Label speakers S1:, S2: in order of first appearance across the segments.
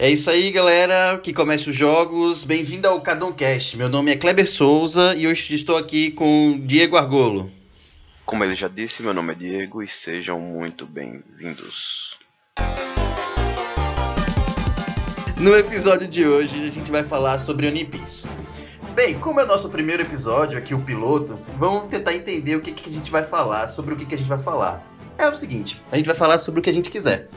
S1: É isso aí, galera, que começa os jogos. Bem-vindo ao Cadoncast. Meu nome é Kleber Souza e hoje estou aqui com Diego Argolo.
S2: Como ele já disse, meu nome é Diego e sejam muito bem-vindos.
S1: No episódio de hoje, a gente vai falar sobre One Piece. Bem, como é o nosso primeiro episódio aqui, o piloto, vamos tentar entender o que, que a gente vai falar, sobre o que, que a gente vai falar. É o seguinte, a gente vai falar sobre o que a gente quiser.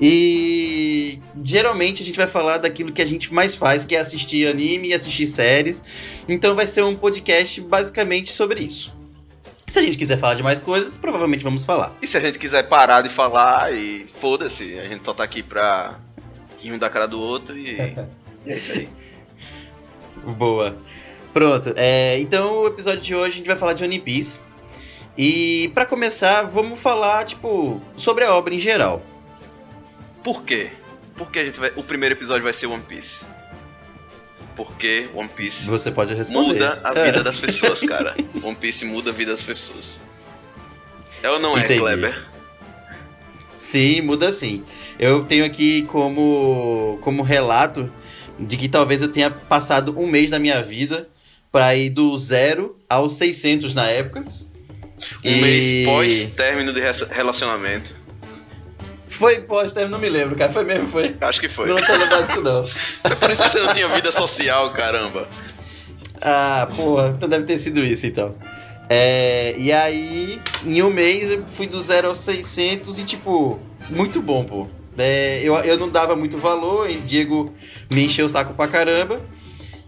S1: E geralmente a gente vai falar daquilo que a gente mais faz, que é assistir anime e assistir séries. Então vai ser um podcast basicamente sobre isso. Se a gente quiser falar de mais coisas, provavelmente vamos falar.
S2: E se a gente quiser parar de falar e foda-se, a gente só tá aqui pra rir um da cara do outro e, e é isso aí.
S1: Boa. Pronto. É, então o episódio de hoje a gente vai falar de One Piece. E para começar, vamos falar tipo sobre a obra em geral.
S2: Por quê? Porque a gente vai, o primeiro episódio vai ser One Piece. Porque One Piece
S1: Você pode responder.
S2: muda a vida das pessoas, cara. One Piece muda a vida das pessoas. É ou não é,
S1: Entendi.
S2: Kleber?
S1: Sim, muda sim. Eu tenho aqui como, como relato de que talvez eu tenha passado um mês da minha vida para ir do zero aos 600 na época.
S2: Um
S1: E-
S2: mês pós-término de res- relacionamento.
S1: Foi pós não me lembro, cara. Foi mesmo, foi.
S2: Acho que foi.
S1: Não tô lembrado disso, não.
S2: É por isso que você não tinha vida social, caramba.
S1: Ah, porra, então deve ter sido isso então. É, e aí, em um mês, eu fui do zero aos 600 e, tipo, muito bom, pô. É, eu, eu não dava muito valor, e Diego me encheu o saco pra caramba.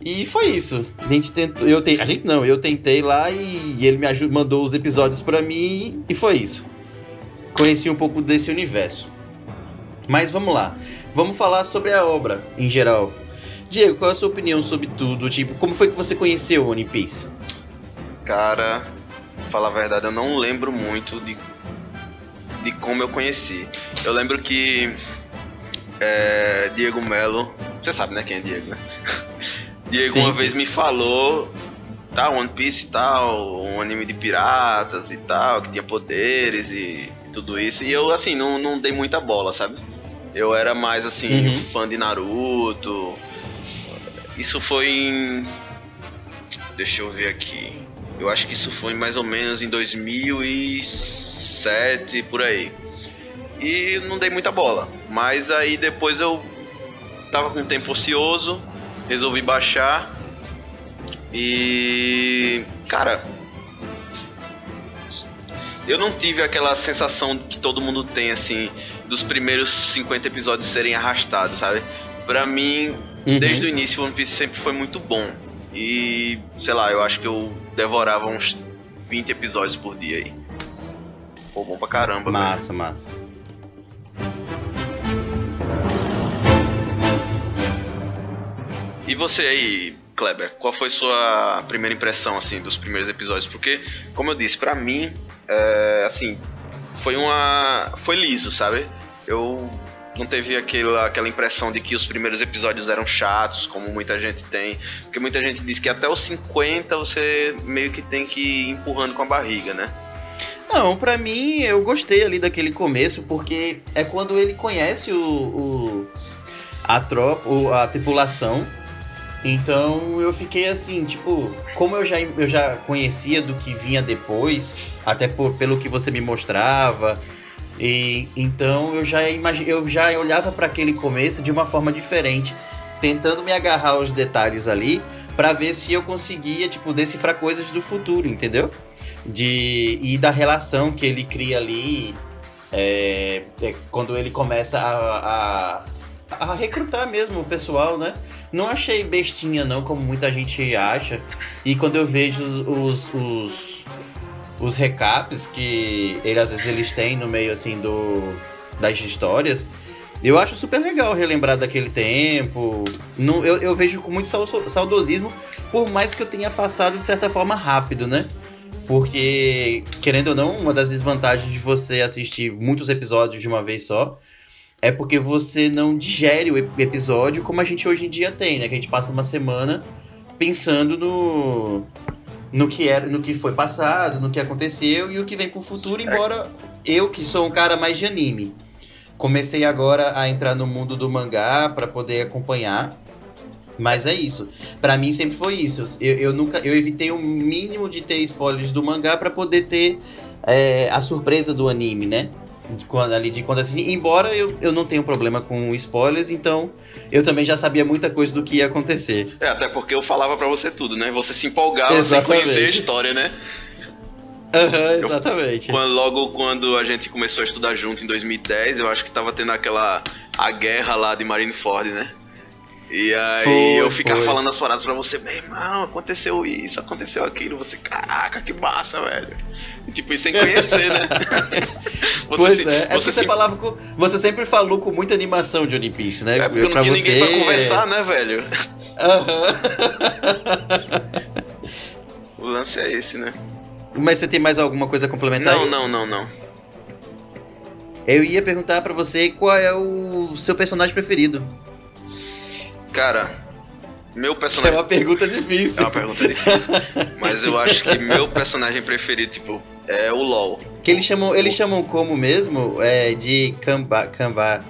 S1: E foi isso. A gente tentou. Eu te, a gente não, eu tentei lá e, ele me ajudou, mandou os episódios pra mim e foi isso. Conheci um pouco desse universo. Mas vamos lá. Vamos falar sobre a obra em geral. Diego, qual é a sua opinião sobre tudo? Tipo, como foi que você conheceu o One Piece?
S2: Cara, pra falar a verdade, eu não lembro muito de, de como eu conheci. Eu lembro que é, Diego Melo, você sabe né quem é Diego, né? Diego
S1: Sim,
S2: uma
S1: sim.
S2: vez me falou, tá, One Piece e tal, um anime de piratas e tal, que tinha poderes e, tudo isso. E eu, assim, não, não dei muita bola, sabe? Eu era mais, assim,
S1: Uhum.
S2: fã de Naruto. Isso foi em. Deixa eu ver aqui. Eu acho que isso foi mais ou menos em 2007, por aí. E não dei muita bola. Mas aí depois eu tava com tempo ocioso, resolvi baixar. E. Cara. Eu não tive aquela sensação que todo mundo tem, assim, dos primeiros 50 episódios serem arrastados, sabe? Pra mim,
S1: Uhum.
S2: Desde o início, One Piece sempre foi muito bom. E, sei lá, eu acho que eu devorava uns 20 episódios por dia aí. Pô, bom pra caramba.
S1: Massa, massa.
S2: E você aí, Kleber, qual foi sua primeira impressão, assim, dos primeiros episódios? Porque, como eu disse, pra mim, é, assim, foi uma... foi liso, sabe? Eu não teve aquela, aquela impressão de que os primeiros episódios eram chatos, como muita gente tem. Porque muita gente diz que até os 50 você meio que tem que ir empurrando com a barriga, né?
S1: Não, pra mim eu gostei ali daquele começo, porque é quando ele conhece o, o- a tropa, a tripulação. Então eu fiquei assim, tipo, como eu já, eu já conhecia do que vinha depois, até por, pelo que você me mostrava, e então eu já eu já olhava pra aquele começo de uma forma diferente, tentando me agarrar aos detalhes ali pra ver se eu conseguia, tipo, decifrar coisas do futuro, entendeu? de e da relação que ele cria ali é, é quando ele começa a, a, a recrutar mesmo o pessoal, né? Não achei bestinha não, como muita gente acha. E quando eu vejo os, os, os, recaps que ele, às vezes eles têm no meio assim do das histórias, eu acho super legal relembrar daquele tempo. Não, eu, eu vejo com muito sau- saudosismo, por mais que eu tenha passado de certa forma rápido, né? Porque, querendo ou não, uma das desvantagens de você assistir muitos episódios de uma vez só é porque você não digere o ep- episódio como a gente hoje em dia tem, né? Que a gente passa uma semana pensando no no que era, no que foi passado, no que aconteceu e o que vem pro futuro, embora eu que sou um cara mais de anime, Comecei agora a entrar no mundo do mangá para poder acompanhar. Mas é isso. Para mim sempre foi isso. Eu, eu, nunca, eu evitei o mínimo de ter spoilers do mangá para poder ter é, a surpresa do anime, né? De quando, ali de quando assisti. Embora eu, eu não tenha problema com spoilers, então eu também já sabia muita coisa do que ia acontecer.
S2: É, até porque eu falava para você tudo, né? Você se empolgava Exatamente. sem conhecer a história, né?
S1: Uhum, exatamente.
S2: Eu, quando, logo quando a gente começou a estudar junto em 2010, eu acho que tava tendo aquela a guerra lá de Marineford, né? E aí foi, eu ficava foi. falando as paradas pra você, meu irmão, aconteceu isso, aconteceu aquilo, você, caraca, que massa, velho. E, tipo, sem conhecer, né?
S1: você pois se, é, é você, se... falava com, você sempre falou com muita animação de One Piece, né?
S2: É porque não pra tinha você... ninguém pra conversar, né, velho? Uhum. o lance é esse, né?
S1: Mas você tem mais alguma coisa a complementar?
S2: Não, aí? não, não, não.
S1: Eu ia perguntar para você qual é o seu personagem preferido.
S2: Cara, meu personagem.
S1: É uma pergunta difícil.
S2: É uma pergunta difícil. mas eu acho que meu personagem preferido, tipo, é o LOL.
S1: Que eles chamam, eles chamam como mesmo? É de Kamba. Kamba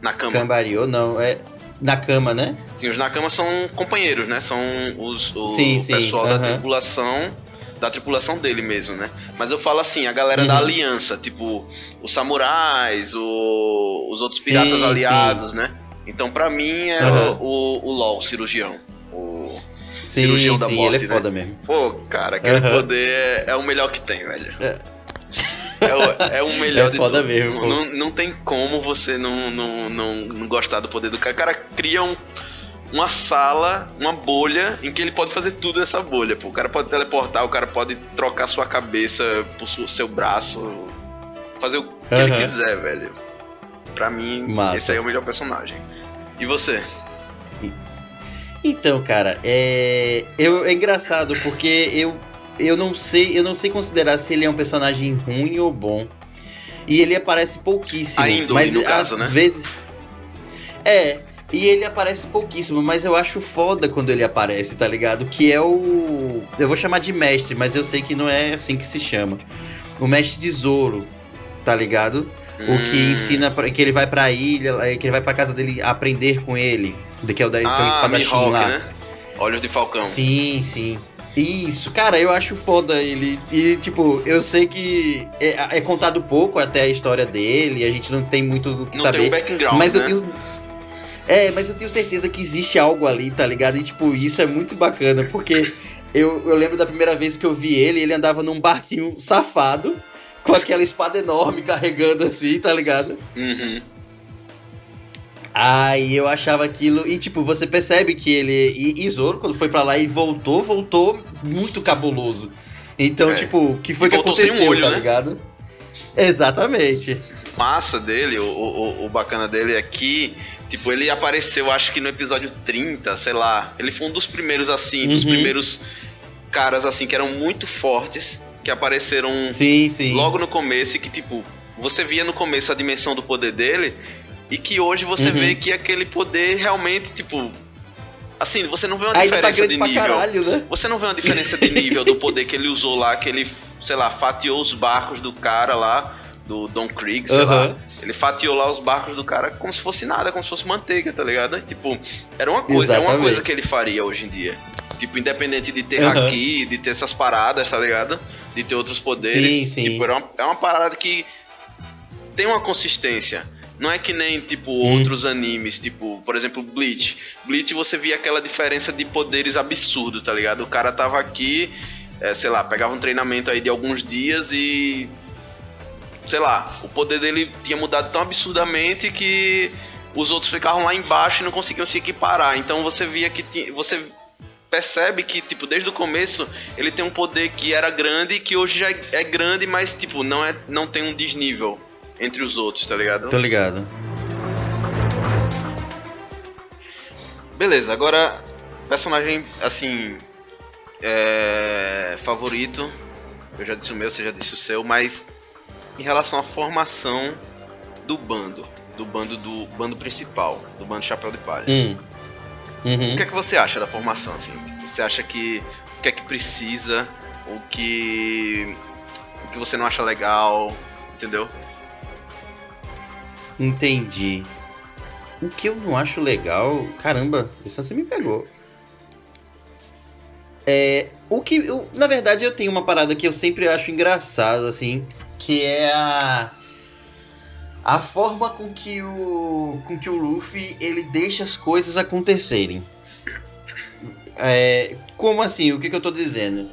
S2: Na cama.
S1: Cambario, não. É. Na cama, né?
S2: Sim, os Nakama são companheiros, né? São os, o sim, sim, pessoal uh -huh. da tripulação da tripulação dele mesmo, né? Mas eu falo assim, a galera uhum. da aliança, tipo, os samurais, o, os outros piratas sim, aliados, sim. né? Então, pra mim, é uhum. o, o, o LOL, cirurgião. O
S1: sim, cirurgião da sim, morte, ele é né? foda mesmo.
S2: Pô, cara, aquele uhum. poder é, é, o melhor que tem, velho. É. É o, é o melhor é de foda tudo. Mesmo, não, não, tem como você não, não, não, não gostar do poder do cara. O cara cria um, uma sala, uma bolha, em que ele pode fazer tudo nessa bolha. Pô. O cara pode teleportar, o cara pode trocar sua cabeça por seu braço, fazer o que uhum. ele quiser, velho. Pra mim, Massa. esse aí é o melhor personagem. E você?
S1: Então, cara, é, eu, é engraçado porque eu, eu não sei, eu não sei considerar se ele é um personagem ruim ou bom. E ele aparece pouquíssimo.
S2: Ainda,
S1: mas
S2: no caso, né?
S1: Às vezes. É, e ele aparece pouquíssimo, mas eu acho foda quando ele aparece, tá ligado? Que é o. Eu vou chamar de mestre, mas eu sei que não é assim que se chama. O mestre tesouro, tá ligado? Hum. O que hum. ensina que ele vai pra ilha, é, que ele vai pra casa dele aprender com ele. Que é o, da, ah, que é o espadachim Mihawk, lá. Né?
S2: Olhos de Falcão.
S1: Sim, sim. Isso, cara, eu acho foda ele. E, tipo, eu sei que é, é contado pouco até a história dele, a gente não tem muito o que
S2: não
S1: saber.
S2: Tem um background,
S1: mas
S2: né?
S1: eu tenho é, mas eu tenho certeza que existe algo ali, tá ligado? E, tipo, isso é muito bacana, porque eu, eu lembro da primeira vez que eu vi ele, ele andava num barquinho safado, com aquela espada enorme carregando assim, tá ligado?
S2: Uhum.
S1: Aí eu achava aquilo. E tipo, você percebe que ele. E, e Zoro, quando foi para lá e voltou, voltou muito cabuloso. Então, é. tipo, o que foi que aconteceu, olho, tá né? ligado? Exatamente.
S2: Massa dele, o, o, o bacana dele é que Tipo, ele apareceu, acho que no episódio 30, sei lá. Ele foi um dos primeiros, assim, uhum. dos primeiros caras, assim, que eram muito fortes, que apareceram
S1: sim, sim.
S2: logo no começo e que, tipo, você via no começo a dimensão do poder dele e que hoje você uhum. vê que aquele poder realmente, tipo. Assim, você não vê uma Ainda tá diferença tá de nível.
S1: Caralho, né?
S2: Você não vê uma diferença de nível do poder que ele usou lá, que ele, sei lá, fatiou os barcos do cara lá do Don Krieg, sei uhum. lá. Ele fatiou lá os barcos do cara como se fosse nada, como se fosse manteiga, tá ligado? tipo, era uma coisa, é uma coisa que ele faria hoje em dia. Tipo, independente de ter uhum. haki, de ter essas paradas, tá ligado? De ter outros poderes. Sim, sim. Tipo, é uma, é uma parada que tem uma consistência. Não é que nem, tipo, hum. outros animes, tipo, por exemplo, Bleach. Bleach você via aquela diferença de poderes absurdo, tá ligado? O cara tava aqui, é, sei lá, pegava um treinamento aí de alguns dias e sei lá, o poder dele tinha mudado tão absurdamente que os outros ficavam lá embaixo e não conseguiam se equiparar. Então você via que você percebe que tipo desde o começo ele tem um poder que era grande e que hoje já é grande, mas tipo não é não tem um desnível entre os outros, tá ligado?
S1: Tô ligado.
S2: Beleza, agora personagem assim é, favorito. Eu já disse o meu, você já disse o seu, mas em relação à formação do bando, do bando do bando principal, do bando Chapéu de Palha.
S1: Hum. Uhum.
S2: O que é que você acha da formação assim? Tipo, você acha que o que é que precisa, o que o que você não acha legal, entendeu?
S1: Entendi. O que eu não acho legal. Caramba, isso você me pegou. É. O que. Eu, na verdade, eu tenho uma parada que eu sempre acho engraçado, assim. Que é a. A forma com que o. Com que o Luffy ele deixa as coisas acontecerem. É, como assim? O que, que eu tô dizendo?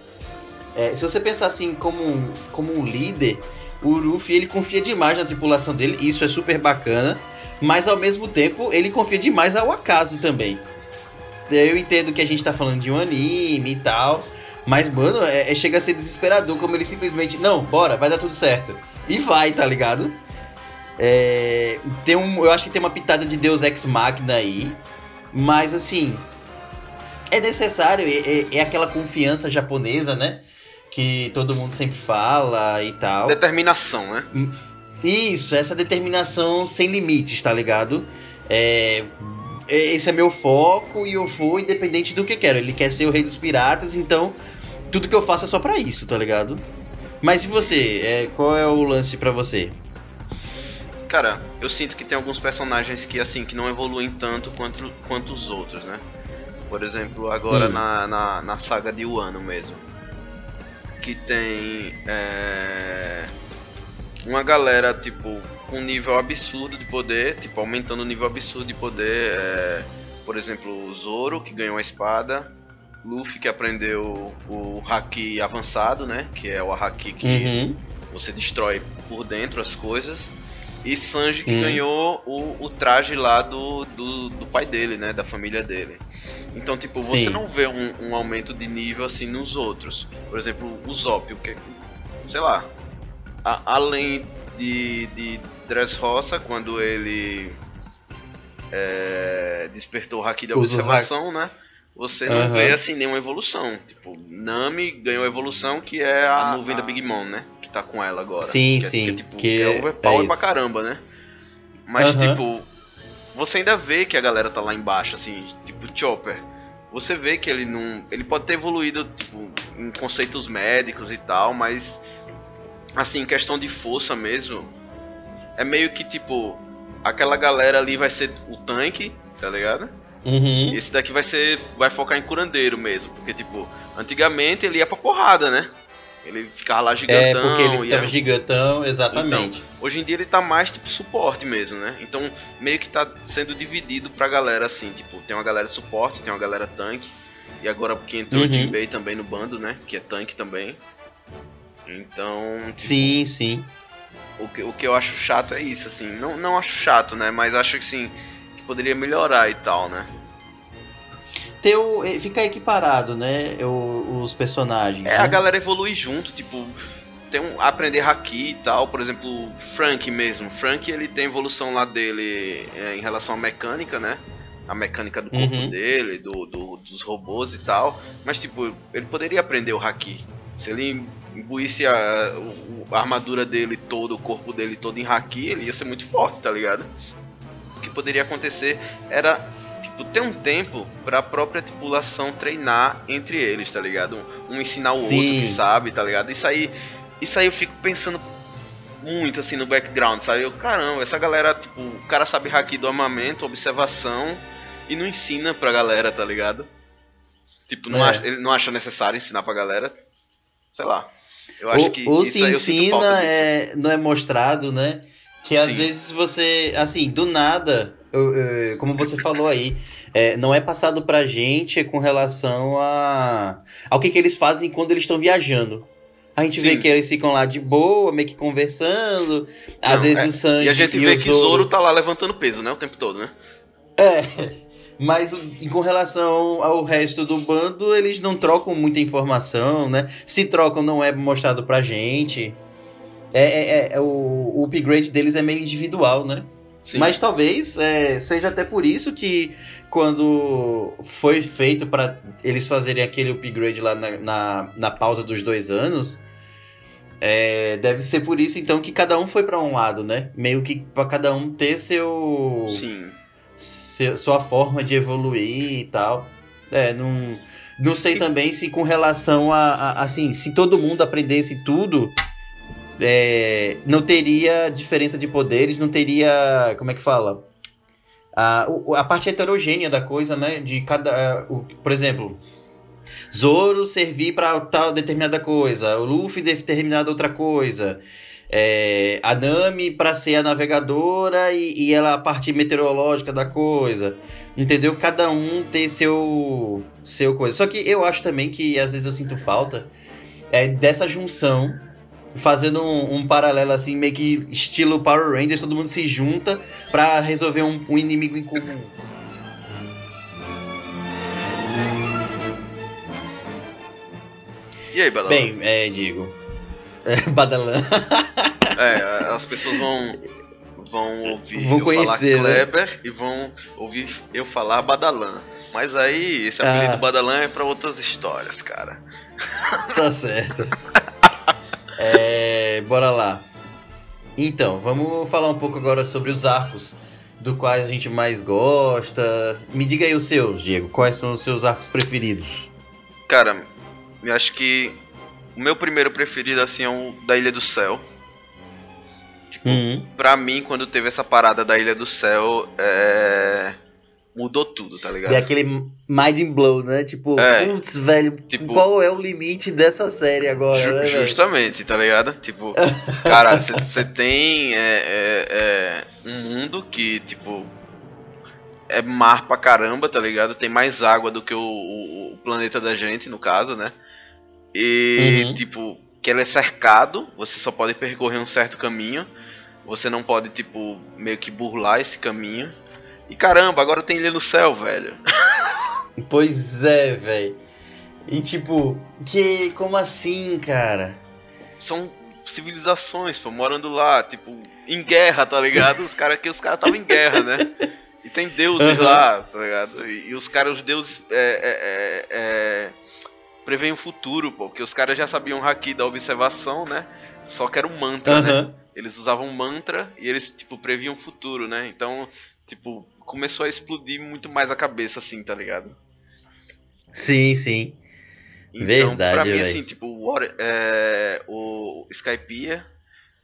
S1: É, se você pensar assim como um, como um líder, o Luffy ele confia demais na tripulação dele, isso é super bacana, mas ao mesmo tempo ele confia demais ao acaso também. Eu entendo que a gente tá falando de um anime e tal, mas mano, é, é chega a ser desesperador como ele simplesmente, não, bora, vai dar tudo certo. E vai, tá ligado? É, tem um, eu acho que tem uma pitada de Deus Ex Machina aí, mas assim, é necessário, é, é, é aquela confiança japonesa, né? Que todo mundo sempre fala e tal.
S2: Determinação, né?
S1: Hum, isso, essa determinação sem limites, tá ligado? É, é, esse é meu foco e eu vou independente do que quero. Ele quer ser o rei dos piratas, então tudo que eu faço é só para isso, tá ligado? Mas e você? É, qual é o lance para você?
S2: Cara, eu sinto que tem alguns personagens que assim que não evoluem tanto quanto, quanto os outros, né? Por exemplo, agora hum. na, na, na saga de Wano mesmo que tem é, uma galera, tipo, com um nível absurdo de poder, tipo, aumentando o nível absurdo de poder. É, por exemplo, o Zoro, que ganhou a espada. Luffy, que aprendeu o Haki avançado, né? Que é o Haki que uhum. você destrói por dentro as coisas. E Sanji, que uhum. ganhou o, o traje lá do, do, do pai dele, né? Da família dele. Então, tipo, você Sim. não vê um, um, aumento de nível assim nos outros. Por exemplo, o Zop, que sei lá, a, além de, de Dressrosa, quando ele é, despertou o Haki da observação, né? Você não uhum. vê assim nenhuma evolução. Tipo, Nami ganhou a evolução que é a, a nuvem da Big Mom, né? Que tá com ela agora.
S1: Sim,
S2: que
S1: sim.
S2: É, que, tipo, que é overpower é pra caramba, né? Mas, uhum. tipo, você ainda vê que a galera tá lá embaixo, assim, tipo Chopper. Você vê que ele não. Ele pode ter evoluído, tipo, em conceitos médicos e tal, mas. Assim, questão de força mesmo. É meio que tipo. Aquela galera ali vai ser o tanque, tá ligado?
S1: Uhum.
S2: Esse daqui vai ser. Vai focar em curandeiro mesmo. Porque, tipo, antigamente ele ia pra porrada, né? Ele ficava lá gigantão.
S1: É, porque ele estava gigantão, exatamente.
S2: Então, hoje em dia ele tá mais tipo suporte mesmo, né? Então meio que tá sendo dividido pra galera assim, tipo, tem uma galera suporte, tem uma galera tanque. E agora porque entrou uhum. o Jinbei também no bando, né? Que é tanque também. Então.
S1: Tipo, sim, sim.
S2: O que, o que eu acho chato é isso, assim. Não, não acho chato, né? Mas acho que sim, que poderia melhorar e tal, né?
S1: ter o, eh, ficar equiparado, né? O, os personagens. É,
S2: né? a galera evolui junto, tipo, tem um, aprender haki e tal, por exemplo, Frank mesmo. Frank ele tem evolução lá dele é, em relação à mecânica, né? A mecânica do corpo uhum. dele, do, do, dos robôs e tal. Mas tipo, ele poderia aprender o haki. Se ele imbuísse a, a, armadura dele todo, o corpo dele todo em haki, ele ia ser muito forte, tá ligado? O que poderia acontecer era tipo, ter um tempo para a própria tripulação treinar entre eles, tá ligado? Um, um ensinar o Sim. outro que sabe, tá ligado? Isso aí, isso aí eu fico pensando muito assim no background, sabe? Eu, caramba, essa galera, tipo, o cara sabe haki do armamento, observação e não ensina pra galera, tá ligado? Tipo, não é. acha, ele não acha necessário ensinar pra galera. Sei lá. Eu acho
S1: ou,
S2: que
S1: ou se ensina, é, não é mostrado, né? Que às Sim. vezes você, assim, do nada, como você falou aí, é, não é passado pra gente com relação a ao que, que eles fazem quando eles estão viajando. A gente Sim. vê que eles ficam lá de boa, meio que conversando. Às não, vezes é, o Sanji.
S2: E a gente vê que Zoro... Zoro tá lá levantando peso, né? O tempo todo, né?
S1: É. Mas com relação ao resto do bando, eles não trocam muita informação, né? Se trocam, não é mostrado pra gente. É, é, é o, o upgrade deles é meio individual, né? Sim. Mas talvez é, seja até por isso que quando foi feito para eles fazerem aquele upgrade lá na, na, na pausa dos dois anos, é, deve ser por isso então que cada um foi para um lado, né? Meio que para cada um ter seu,
S2: Sim.
S1: seu sua forma de evoluir e tal. É, não, não sei também se com relação a, a assim, se todo mundo aprendesse tudo é, não teria diferença de poderes, não teria. Como é que fala? A, a parte heterogênea da coisa, né? De cada. O, por exemplo, Zoro servir para tal determinada coisa, o Luffy determinada outra coisa. É, a Nami para ser a navegadora e, e, ela a parte meteorológica da coisa. Entendeu? Cada um tem seu seu coisa. Só que eu acho também que às vezes eu sinto falta é, dessa junção fazendo um, um, paralelo assim, meio que estilo Power Rangers, todo mundo se junta para resolver um, um, inimigo em comum.
S2: E aí, Badalã?
S1: Bem, é, digo. É, Badalã.
S2: é, as pessoas vão vão ouvir
S1: vão
S2: eu
S1: conhecer,
S2: falar né? Kleber e vão ouvir eu falar Badalã. Mas aí, esse apelido ah. Badalã é pra outras histórias, cara.
S1: Tá certo. É, bora lá. Então, vamos falar um pouco agora sobre os arcos do quais a gente mais gosta. Me diga aí os seus, Diego. Quais são os seus arcos preferidos?
S2: Cara, eu acho que o meu primeiro preferido assim é o da Ilha do Céu. Tipo, uhum. pra mim, quando teve essa parada da Ilha do Céu, é mudou tudo, tá ligado?
S1: É aquele mind blow, né? Tipo, é, putz, velho, tipo, qual é o limite dessa série agora? Ju
S2: né, justamente, tá ligado? Tipo, cara, você tem é, é, é, um mundo que, tipo, é mar pra caramba, tá ligado? Tem mais água do que o, o, o planeta da gente, no caso, né? E, uhum. tipo, que ele é cercado, você só pode percorrer um certo caminho. Você não pode, tipo, meio que burlar esse caminho. E caramba, agora tem Ilha no Céu, velho.
S1: Pois é, velho. E tipo, que. Como assim, cara?
S2: São civilizações, pô, morando lá, tipo, em guerra, tá ligado? Os caras que os caras estavam em guerra, né? E tem deuses uhum. lá, tá ligado? E, e, os caras, os deuses é, é, é, é preveem o futuro, pô, porque os caras já sabiam o haki da observação, né? Só que era um mantra, uhum. né? Eles usavam mantra e eles, tipo, previam o futuro, né? Então, tipo, começou a explodir muito mais a cabeça, assim, tá ligado?
S1: Sim, sim.
S2: Então, Verdade, pra mim, véio. assim, tipo, o, é, o Skypiea,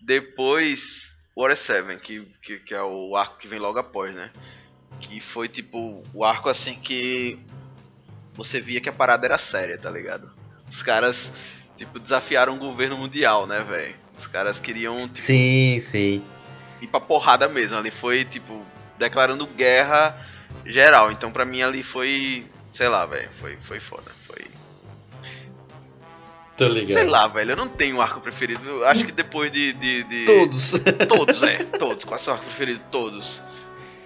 S2: depois Water 7, que, que, que, é o arco que vem logo após, né? Que foi, tipo, o arco, assim, que você via que a parada era séria, tá ligado? Os caras, tipo, desafiaram o governo mundial, né, velho? Os caras queriam, tipo,
S1: Sim, sim.
S2: Ir pra porrada mesmo, ali foi, tipo, declarando guerra geral. Então pra mim ali foi, sei lá, velho, foi, foi foda, foi...
S1: Tô ligado.
S2: Sei lá, velho, eu não tenho arco preferido. Eu acho que depois de, de, de...
S1: Todos.
S2: Todos, é, todos. Qual é o seu arco preferido? Todos.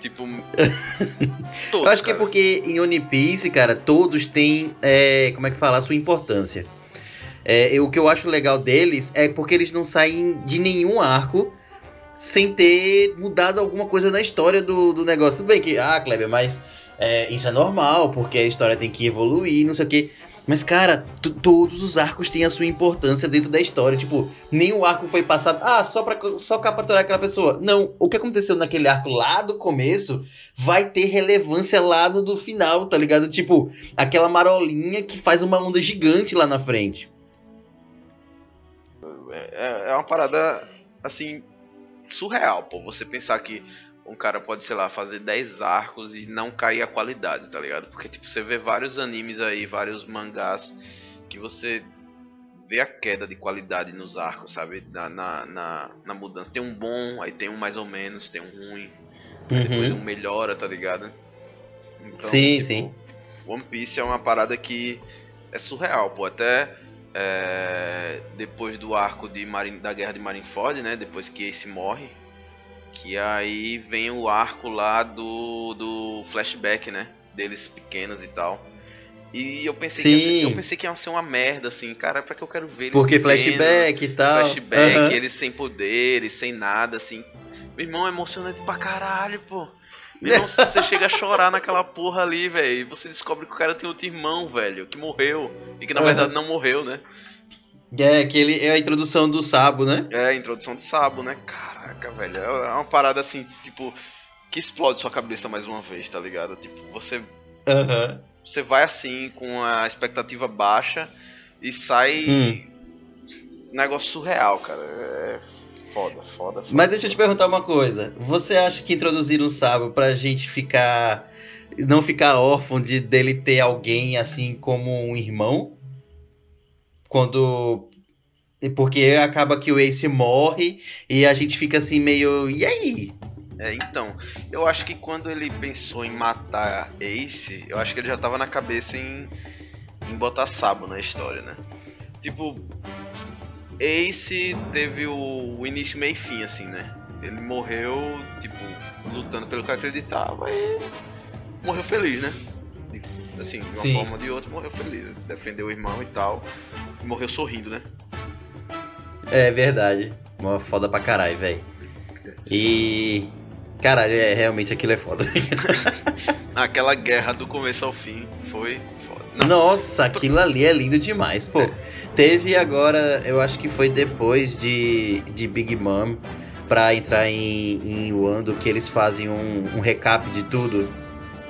S2: Tipo.
S1: todos, eu acho que é porque em One Piece, cara, todos têm. É, como é que fala? A sua importância. É, o que eu acho legal deles é porque eles não saem de nenhum arco sem ter mudado alguma coisa na história do, do negócio. Tudo bem que, ah, Kleber, mas é, isso é normal, porque a história tem que evoluir, não sei o quê. Mas, cara, todos os arcos têm a sua importância dentro da história. Tipo, nenhum arco foi passado, ah, só pra só capturar aquela pessoa. Não, o que aconteceu naquele arco lá do começo vai ter relevância lá no do final, tá ligado? Tipo, aquela marolinha que faz uma onda gigante lá na frente.
S2: É, é uma parada, assim, surreal, pô. Você pensar que um cara pode, sei lá, fazer 10 arcos e não cair a qualidade, tá ligado? Porque, tipo, você vê vários animes aí, vários mangás, que você vê a queda de qualidade nos arcos, sabe? Na, na, na, na mudança. Tem um bom, aí tem um mais ou menos, tem um ruim, uhum. depois um melhora, tá ligado?
S1: Então, sim, tipo, sim.
S2: One Piece é uma parada que é surreal, pô. Até é, depois do arco de Marin, da guerra de Marineford, né? Depois que Ace morre, que aí vem o arco lá do, do flashback, né? Deles pequenos e tal. E eu pensei, Sim. que ia ser, eu pensei que ia ser uma merda, assim, cara, pra que eu quero ver eles
S1: Porque pequenos, flashback e tal.
S2: Flashback, uhum. eles sem poderes, sem nada, assim. Meu irmão, é emocionante pra caralho, pô. Meu você chega a chorar naquela porra ali, velho. E você descobre que o cara tem outro irmão, velho, que morreu. E que na uhum. verdade não morreu, né?
S1: É, que ele é a introdução do Sabo, né?
S2: É, a introdução do Sabo, né? Caraca, velho. É uma parada assim, tipo, que explode sua cabeça mais uma vez, tá ligado? Tipo, você.
S1: Uhum.
S2: Você vai assim, com a expectativa baixa, e sai. Hum. negócio surreal, cara. É foda, foda, foda.
S1: Mas deixa eu te perguntar uma coisa. Você acha que introduziram o Sabo pra gente ficar. Não ficar órfão de dele ter alguém assim como um irmão? Quando. Porque acaba que o Ace morre e a gente fica assim meio. E aí?
S2: É, então, eu acho que quando ele pensou em matar Ace, eu acho que ele já tava na cabeça em, em botar Sabo na história, né? Tipo, Ace teve o, início, meio e fim, assim, né? Ele morreu, tipo, lutando pelo que acreditava e morreu feliz, né? Assim, de uma
S1: Sim.
S2: forma ou de outra, morreu feliz. Defendeu o irmão e tal. E morreu sorrindo, né?
S1: É verdade. Uma foda pra caralho, velho. E. Caralho, é, realmente aquilo é foda.
S2: Aquela guerra do começo ao fim foi
S1: Nossa, aquilo ali é lindo demais, pô. Teve agora, eu acho que foi depois de, de Big Mom pra entrar em, em Wando que eles fazem um, um recap de tudo.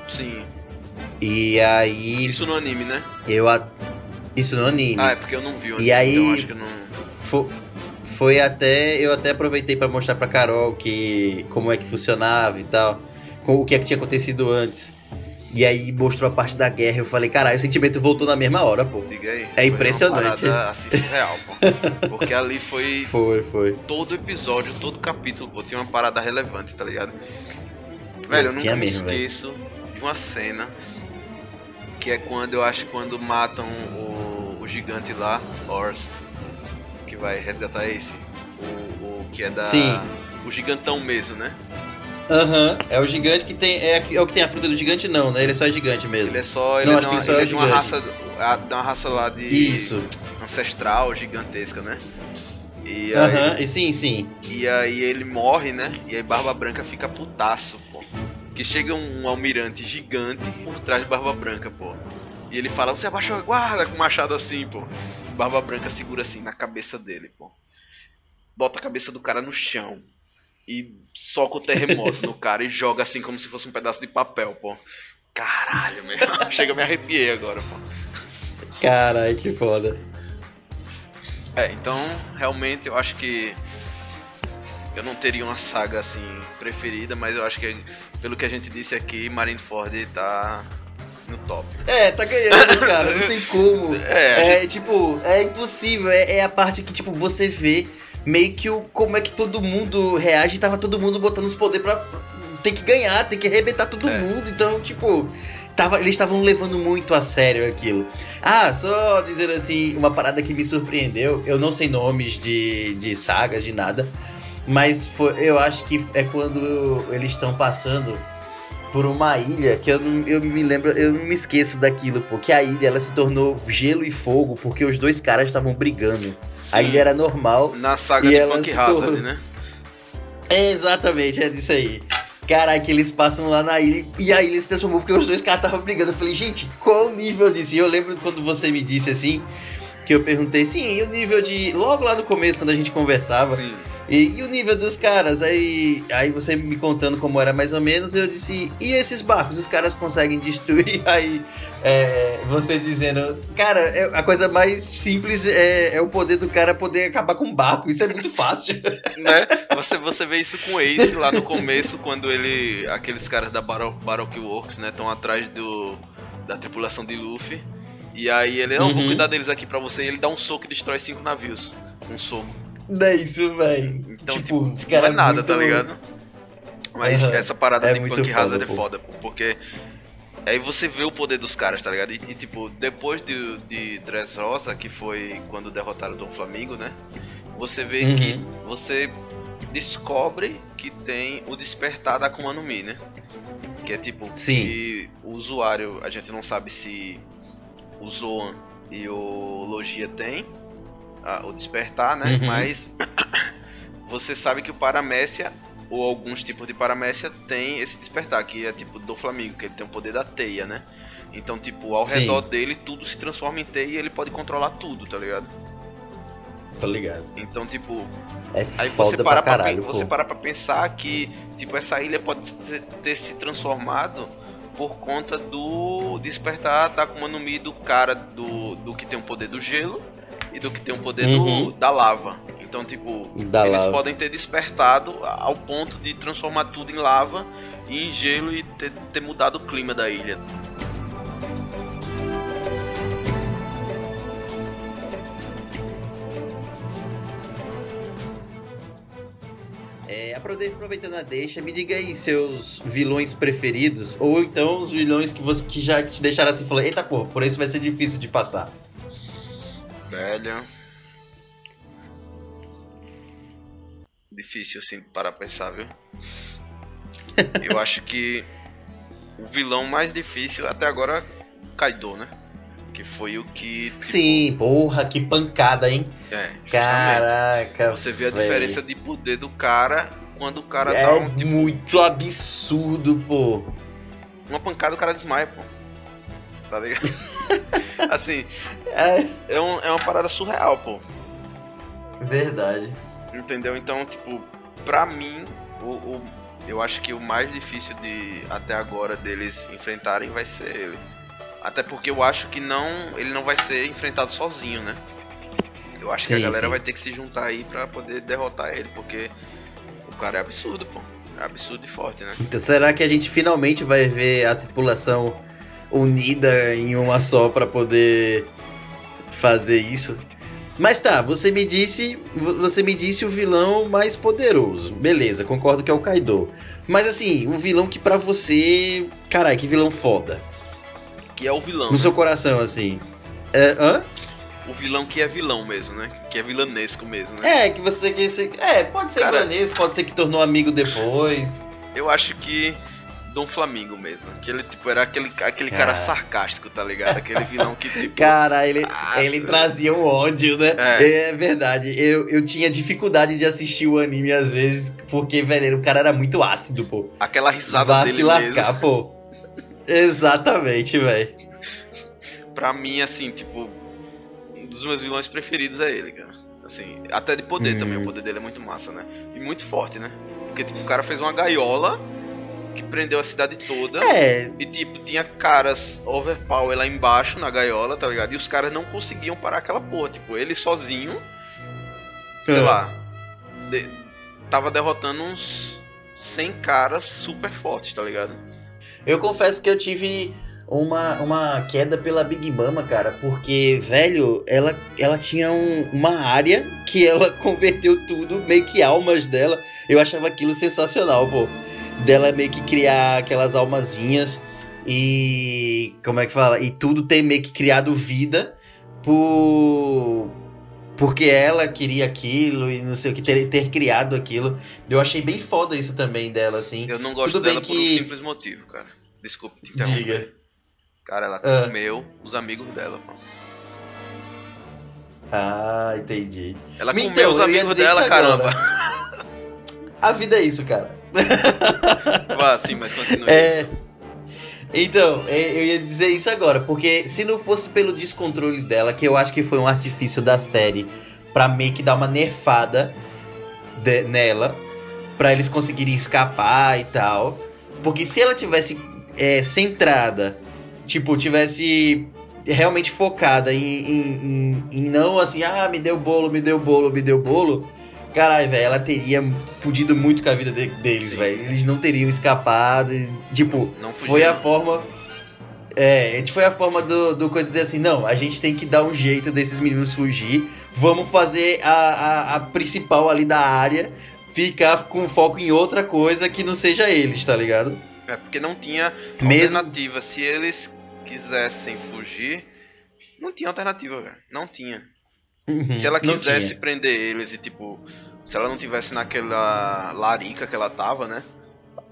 S2: sim.
S1: E aí
S2: Isso no anime, né?
S1: eu. a- Isso no anime.
S2: Ah, é porque eu não vi o
S1: E
S2: anime,
S1: aí-
S2: então acho que eu não.
S1: Fo- Foi até. Eu até aproveitei pra mostrar pra Carol que como é que funcionava e tal. Com o que é que tinha acontecido antes. E aí mostrou a parte da guerra. Eu falei, caralho, o sentimento voltou na mesma hora, pô.
S2: Diga aí.
S1: É impressionante.
S2: Uma assim, surreal, pô. Porque ali foi
S1: Foi, foi.
S2: todo episódio, todo capítulo, pô, tinha uma parada relevante, tá ligado? Velho, eu nunca me
S1: mesmo, velho.
S2: esqueço de uma cena que é quando eu acho quando matam o, o gigante lá, Ors, que vai resgatar esse. O, o que é da.
S1: Sim.
S2: O gigantão mesmo, né?
S1: Aham, é o gigante que tem. É, é o que tem a fruta do gigante, não, né? Ele é só gigante mesmo.
S2: Ele é só. Ele
S1: Não,
S2: é, de uma,
S1: ele é
S2: é de uma raça. De uma raça lá de.
S1: Isso.
S2: ancestral, gigantesca, né? E aí,
S1: Aham, e sim, sim.
S2: e aí ele morre, né? E aí Barba Branca fica putaço, pô. Que chega um almirante gigante por trás de Barba Branca, pô. E ele fala, você abaixou a guarda com o machado assim, pô. Barba Branca segura assim na cabeça dele, pô. Bota a cabeça do cara no chão. E soca o terremoto no cara e joga assim como se fosse um pedaço de papel, pô. Caralho, meu. Chega, eu me arrepiei agora, pô.
S1: Caralho, que foda.
S2: É, então realmente eu acho que eu não teria uma saga assim preferida, mas eu acho que pelo que a gente disse aqui, Marineford tá no top.
S1: É, tá ganhando, cara, não tem como.
S2: É,
S1: É, tipo, é impossível. É, é a parte que, tipo, você vê meio que o, como é que todo mundo reage. Tava todo mundo botando os poderes pra. Tem que ganhar, tem que arrebentar todo
S2: É.
S1: mundo. Então, tipo. Tava, eles estavam levando muito a sério aquilo. Ah, só dizer assim, uma parada que me surpreendeu. Eu não sei nomes de, de sagas, de nada. Mas foi, eu acho que é quando eles estão passando por uma ilha que eu, não, eu me lembro, eu não me esqueço daquilo, porque a ilha ela se tornou gelo e fogo porque os dois caras estavam brigando.
S2: sim,
S1: A ilha era normal.
S2: na saga
S1: e
S2: de
S1: ela
S2: Punk Hazard,
S1: tornou-
S2: né?
S1: É exatamente, é disso aí. Que eles passam lá na ilha e a ilha se transformou porque os dois caras estavam brigando. Eu falei, gente, qual o nível disso? E eu lembro quando você me disse assim, que eu perguntei, sim, e o nível de. Logo lá no começo, quando a gente conversava,
S2: Sim.
S1: E, e o nível dos caras? Aí, aí você me contando como era mais ou menos, eu disse, e esses barcos? Os caras conseguem destruir? Aí é, você dizendo, cara, é- a coisa mais simples é, é o poder do cara poder acabar com um barco. Isso é muito fácil.
S2: né? Você, você vê isso com o Ace lá no começo, quando ele. Aqueles caras da Baro- Baroque Works, né? Estão atrás do. Da tripulação de Luffy. E aí ele, não, vou
S1: Uhum.
S2: cuidar deles aqui pra você. E ele dá um soco e destrói cinco navios. Um soco.
S1: Não é isso, velho.
S2: Então, tipo,
S1: os
S2: não
S1: caras
S2: é nada,
S1: muito-
S2: tá ligado? Mas
S1: Aham.
S2: essa parada
S1: É
S2: de Punk
S1: foda,
S2: Hazard é
S1: pô.
S2: foda, pô, porque aí você vê o poder dos caras, tá ligado? E, e, tipo, depois de, de Dressrosa, que foi quando derrotaram o Dom Flamingo, né? Você vê
S1: Uhum.
S2: que você descobre que tem o despertar da Akuma no Mi, né? Que é tipo,
S1: Sim.
S2: que o usuário, a gente não sabe se o Zoan e o Logia tem ah, o despertar, né?
S1: Uhum.
S2: Mas você sabe que o Paramécia ou alguns tipos de Paramécia tem esse despertar, que é tipo do Flamengo, que ele tem o poder da teia, né? Então, tipo, ao
S1: Sim.
S2: redor dele tudo se transforma em teia e ele pode controlar tudo, tá ligado?
S1: Tô ligado.
S2: Então, tipo,
S1: É
S2: aí você para
S1: pra
S2: pra,
S1: caralho,
S2: pen- você para pra pensar que, tipo, essa ilha pode ter se transformado por conta do despertar da Akuma no Mi do cara do, do que tem o poder do gelo e do que tem o poder uhum. do, da lava. Então, tipo, da eles lava. podem ter despertado ao ponto de transformar tudo em lava e em gelo e ter, ter mudado o clima da ilha.
S1: É, aproveitando a deixa, me diga aí seus vilões preferidos, ou então os vilões que, você, que já te deixaram assim, falou, eita porra, por isso vai ser difícil de passar.
S2: Velho. Difícil assim para pensar, viu? Eu acho que o vilão mais difícil até agora é Kaido, né? Que foi o que.
S1: Tipo... Sim, porra, que pancada, hein?
S2: É,
S1: justamente. Caraca.
S2: Você vê a véio. diferença de poder do cara quando o cara
S1: é tá um, tipo... muito absurdo, pô.
S2: Uma pancada o cara desmaia, pô. Tá ligado? assim, é. É, um, é uma parada surreal, pô.
S1: Verdade.
S2: Entendeu? Então, tipo, pra mim, o, o, eu acho que o mais difícil de até agora deles enfrentarem vai ser ele. Até porque eu acho que não, ele não vai ser enfrentado sozinho, né? Eu acho sim, que a galera sim. vai ter que se juntar aí para poder derrotar ele, porque o cara é absurdo, pô. É absurdo e forte, né?
S1: Então será que a gente finalmente vai ver a tripulação unida em uma só para poder fazer isso? Mas tá, você me disse, você me disse o vilão mais poderoso. Beleza, concordo que é o Kaido. Mas assim, um vilão que para você, caralho, que vilão foda
S2: que é o vilão.
S1: No né? seu coração, assim. É, hã?
S2: O vilão que é vilão mesmo, né? Que é vilanesco mesmo, né?
S1: É, que você. Que você é, pode ser Cara, vilanesco, pode ser que tornou amigo depois.
S2: Eu acho que. Dom Flamingo mesmo. Que ele, tipo, era aquele, aquele cara, cara sarcástico, tá ligado? Aquele vilão que, tipo.
S1: Cara, ele, ah, ele trazia um ódio, né? É. é. verdade. Eu, eu tinha dificuldade de assistir o anime às vezes, porque, velho, o cara era muito ácido, pô.
S2: Aquela risada Vá dele.
S1: se lascar, mesmo. pô. Exatamente, velho.
S2: Pra mim, assim, tipo, um dos meus vilões preferidos é ele, cara. Assim, até de poder hum. também, o poder dele é muito massa, né? E muito forte, né? Porque, tipo, o cara fez uma gaiola que prendeu a cidade toda.
S1: É.
S2: E, tipo, tinha caras overpower lá embaixo na gaiola, tá ligado? E os caras não conseguiam parar aquela porra. Tipo, ele sozinho, sei é. lá, de, tava derrotando uns 100 caras super fortes, tá ligado?
S1: Eu confesso que eu tive uma, uma queda pela Big Mama, cara, porque, velho, ela, ela tinha um, uma área que ela converteu tudo, meio que almas dela. Eu achava aquilo sensacional, pô. Dela meio que criar aquelas almazinhas e. Como é que fala? E tudo ter meio que criado vida por. Porque ela queria aquilo e não sei o que, ter, ter criado aquilo. Eu achei bem foda isso também dela, assim.
S2: Eu não gosto Tudo dela por um simples motivo, cara. Desculpa te interromper. Diga. Cara, ela ah. comeu os amigos dela, pô.
S1: Ah, entendi.
S2: Ela comeu então, os amigos dela, caramba.
S1: A vida é isso, cara.
S2: Vá, sim, mas continue.
S1: É... Então, é, eu ia dizer isso agora, porque se não fosse pelo descontrole dela, que eu acho que foi um artifício da série pra meio que dar uma nerfada de, nela, para eles conseguirem escapar e tal. Porque se ela tivesse é, centrada, tipo, tivesse realmente focada em, em, em, em, não assim, ah, me deu bolo, me deu bolo, me deu bolo. Caralho, velho, ela teria fudido muito com a vida de, deles, velho. Eles não teriam escapado. Tipo, não, não foi a forma. É, a gente foi a forma do, do coisa dizer assim, não, a gente tem que dar um jeito desses meninos fugir. Vamos fazer a, a, a principal ali da área ficar com foco em outra coisa que não seja eles, tá ligado?
S2: É, porque não tinha Mesmo... alternativa. Se eles quisessem fugir, não tinha alternativa, velho. Não tinha. Uhum, se ela quisesse prender eles e, tipo, se ela não tivesse naquela larica que ela tava, né?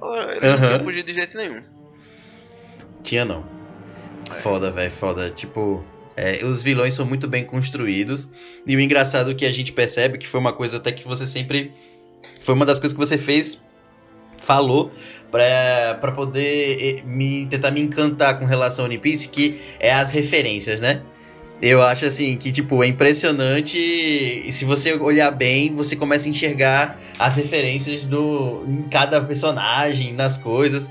S2: Ele uhum. não tinha fugido de jeito nenhum.
S1: Tinha não. É. Foda, velho, foda. Tipo, é, os vilões são muito bem construídos. E o engraçado que a gente percebe que foi uma coisa até que você sempre. Foi uma das coisas que você fez falou para poder me tentar me encantar com relação ao One Piece, que é as referências, né? Eu acho assim que tipo é impressionante e se você olhar bem, você começa a enxergar as referências do em cada personagem, nas coisas.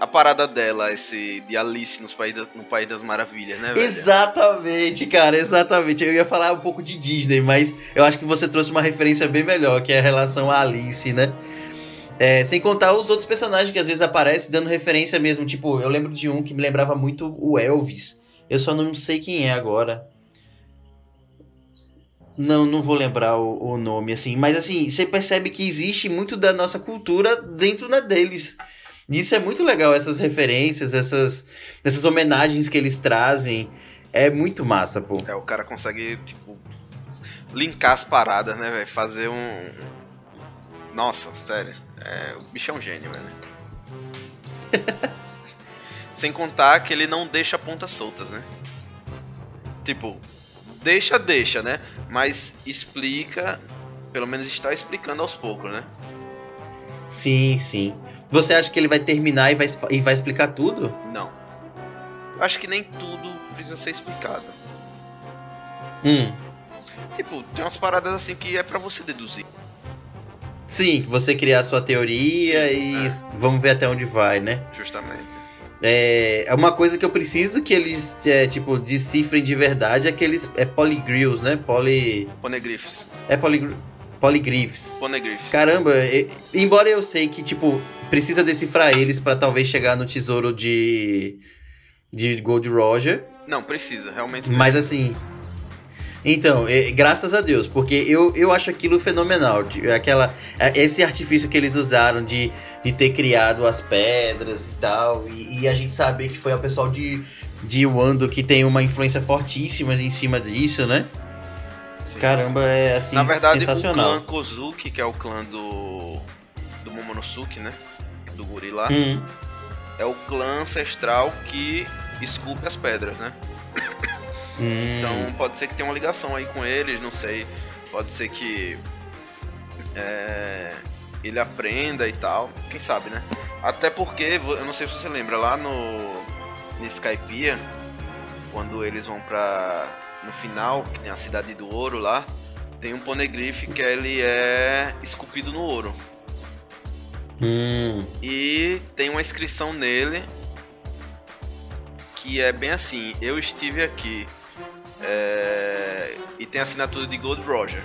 S2: a parada dela, esse de Alice nos país no País das Maravilhas, né, velho?
S1: Exatamente, cara, exatamente. Eu ia falar um pouco de Disney, mas eu acho que você trouxe uma referência bem melhor, que é a relação a Alice, né? É, sem contar os outros personagens que às vezes aparecem dando referência mesmo. Tipo, eu lembro de um que me lembrava muito o Elvis. Eu só não sei quem é agora. Não, não vou lembrar o, o nome, assim. Mas, assim, você percebe que existe muito da nossa cultura dentro na deles. E isso é muito legal, essas referências, essas, essas homenagens que eles trazem. É muito massa, pô.
S2: É, o cara consegue, tipo, linkar as paradas, né, velho? Fazer um. Nossa, sério. É, o bicho é um gênio, velho. Sem contar que ele não deixa pontas soltas, né? Tipo, deixa, deixa, né? Mas explica, pelo menos está explicando aos poucos, né?
S1: Sim, sim. Você acha que ele vai terminar e vai, e vai explicar tudo?
S2: Não. Eu acho que nem tudo precisa ser explicado.
S1: Hum.
S2: Tipo, tem umas paradas assim que é para você deduzir.
S1: Sim, você criar a sua teoria Sim, e é. vamos ver até onde vai, né?
S2: Justamente.
S1: É, é uma coisa que eu preciso que eles, é, tipo, decifrem de verdade aqueles é polygrills, né? Poly...
S2: Poneglyphs.
S1: É poly... Polygriffs.
S2: Poneglyphs.
S1: Caramba, embora eu sei que, tipo, precisa decifrar eles para talvez chegar no tesouro de de Gold Roger.
S2: Não, precisa, realmente.
S1: Mas assim, então, é, graças a Deus, porque eu, eu acho aquilo fenomenal. Aquela, é, esse artifício que eles usaram de, de ter criado as pedras e tal, e, e a gente saber que foi o pessoal de, de Wando que tem uma influência fortíssima em cima disso, né? Sim, Caramba, é assim,
S2: Na verdade,
S1: sensacional.
S2: o clã Kozuki, que é o clã do, do Momonosuke, né? Do gorila,
S1: uhum.
S2: é o clã ancestral que esculpe as pedras, né?
S1: Hum.
S2: Então pode ser que tenha uma ligação aí com eles, não sei. Pode ser que é, ele aprenda e tal, quem sabe, né? Até porque, eu não sei se você lembra, lá no, no Skypiea, quando eles vão pra. no final, que tem a cidade do ouro lá, tem um poneglyph que ele é esculpido no ouro.
S1: Hum.
S2: E tem uma inscrição nele que é bem assim: Eu estive aqui. É... E tem a assinatura de Gold Roger.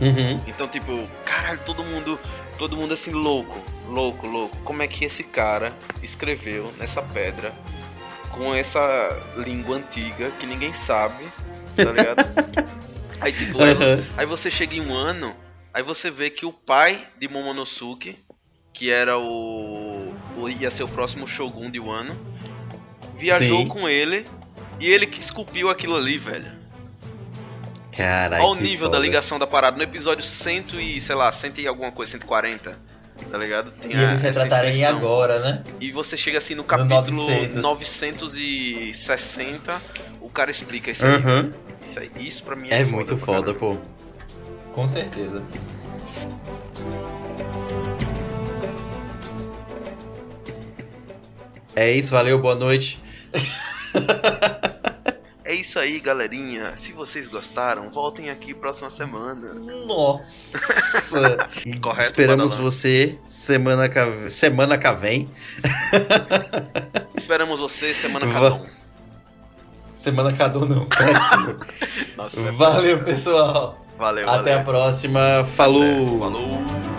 S1: Uhum.
S2: Então, tipo, caralho, todo mundo. Todo mundo assim, louco, louco, louco. Como é que esse cara escreveu nessa pedra com essa língua antiga que ninguém sabe, tá ligado? aí, tipo, uhum. aí, aí você chega em um ano, aí você vê que o pai de Momonosuke, que era o. o ia ser o próximo Shogun de Wano, viajou Sim. com ele e ele que esculpiu aquilo ali, velho.
S1: Caralho.
S2: Olha o nível foda. da ligação da parada. No episódio 100 e, sei lá, 100 e alguma coisa, 140. Tá ligado?
S1: Tem e a, eles retratarem agora, né?
S2: E você chega assim no capítulo no 960, o cara explica isso aí.
S1: Uhum.
S2: Isso, aí, isso pra mim é,
S1: é foda muito foda, pô. Com certeza. É isso, valeu, boa noite.
S2: É isso aí, galerinha. Se vocês gostaram, voltem aqui próxima semana.
S1: Nossa!
S2: Correto,
S1: Esperamos você semana ca... semana que vem.
S2: Esperamos você semana cada um.
S1: Semana cada um não, péssimo. Nossa, é Valeu, pessoal.
S2: Valeu,
S1: Até
S2: valeu.
S1: a próxima. Falou.
S2: Falou.